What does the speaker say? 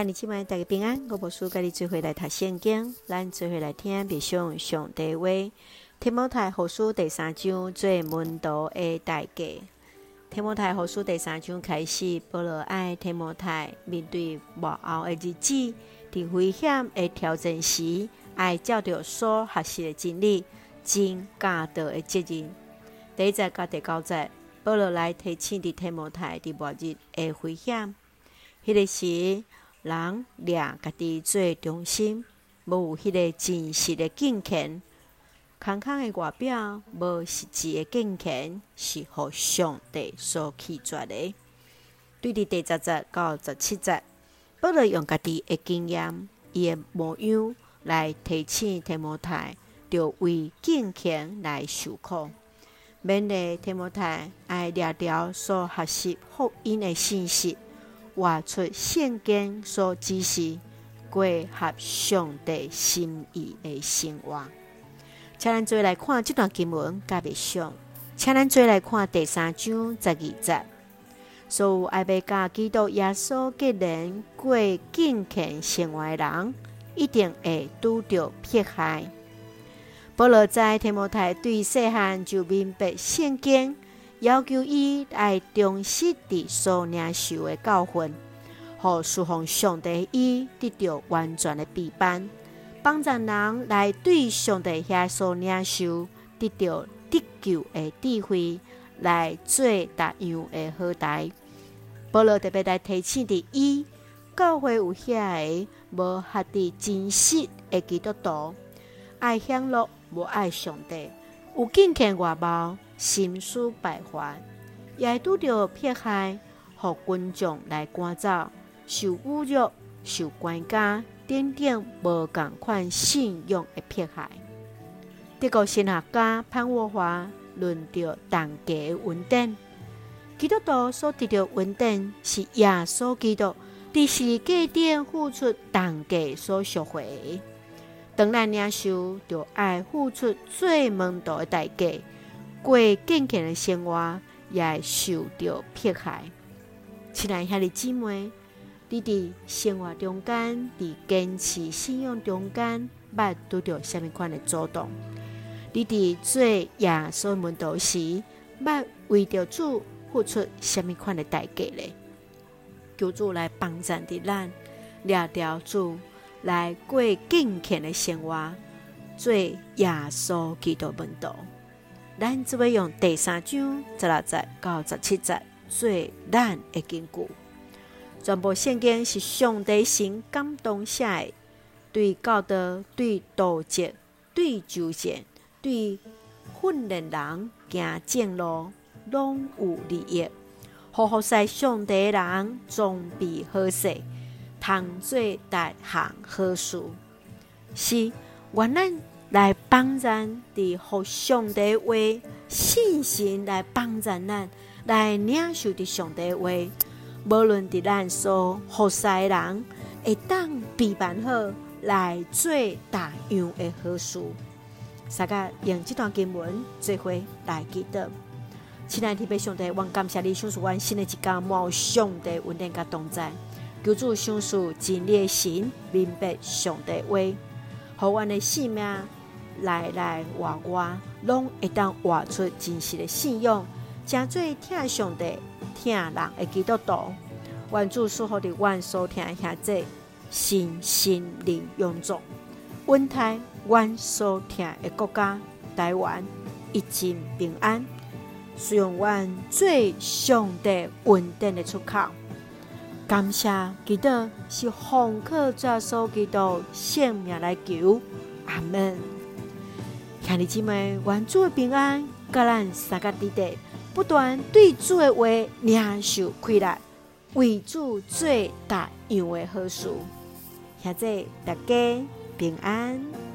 看你今晚大家平安，我无事跟你做伙来读圣经，咱做伙来听别上上帝话。天摩太后书第三章做门徒的代价。天摩太后书第三章开始，保罗爱天摩太面对末后的日子，伫危险的挑战时，爱照着所学习的真理，尽教导的责任。第一节到第九节，保罗来提醒的提摩太伫末日的危险。迄个时，人掠家己做中心，无有迄个真实的敬虔，空空的外表，无实际的敬虔，是互上帝所弃绝的。对伫第十节到十七节，不如用家己的经验，伊的模样来提醒提摩太，着为敬虔来受苦，勉励提摩太爱掠牢所学习福音的信息。活出圣经所指示，过合上帝心意的生活。请咱做来看这段经文，甲别上，请咱做来看第三章十二节。所有爱要甲基督耶稣结连过敬虔生活的人，一定会拄着迫害。保罗在提摩太对细汉就明白圣经。要求伊来忠实地所领受的教训，和侍奉上帝伊得到完全的备班，帮助人来对上帝遐所领受得到得救的智慧，来做达样的好代。保罗特别来提醒的伊，教会有遐个无学的真实的基督徒，爱享乐无爱上帝，有敬虔外貌。心思败坏，也拄着迫害，互群众来赶走，受侮辱、受关家，等等无共款信用的迫害。德国神学家潘沃华论着当家的稳定，基督徒所得到稳定，是耶稣基督伫十字架顶付出当家所赎回。当咱领受，就爱付出最门道的代价。过敬虔的生活，也会受到迫害。亲爱兄弟姊妹，你伫生活中间，伫坚持信仰中间，捌拄着什么款的阻挡？你伫做耶稣门徒时，捌为着主付出什么款的代价呢？求主来帮助的咱，抓牢主来过敬虔的生活，做耶稣基督门徒。咱只会用第三章十六节到十七节做咱的根据。全部圣经是上帝神感动写的，对教导、对督责、对纠正、对训练人行正路，拢有利益。好好使上帝人装备好势，通做逐项好事。是愿咱。来帮咱的互上帝话信心，来帮助咱来领受的上帝话，无论的咱所服侍的人，会当备办好来做大样的好事。大家用这段经文做伙来记得，亲爱的弟兄姊妹，我感谢你，享受完新的一天，冇上帝稳定甲同在，求主享受真理的心，明白上帝话，互阮的性命。来来活活，拢会当活出真实的信仰，真最听上帝、听人的基督徒。愿主赐福的阮所听下这心心灵永驻，稳台阮所听的国家台湾一尽平安，使用阮最上帝稳定的出口。感谢基督是奉靠耶稣基督性命来求，阿门。兄弟姊妹，愿主的平安，甲咱三个弟弟不断对主的话领受开来，为主做大样的好事。现在大家平安。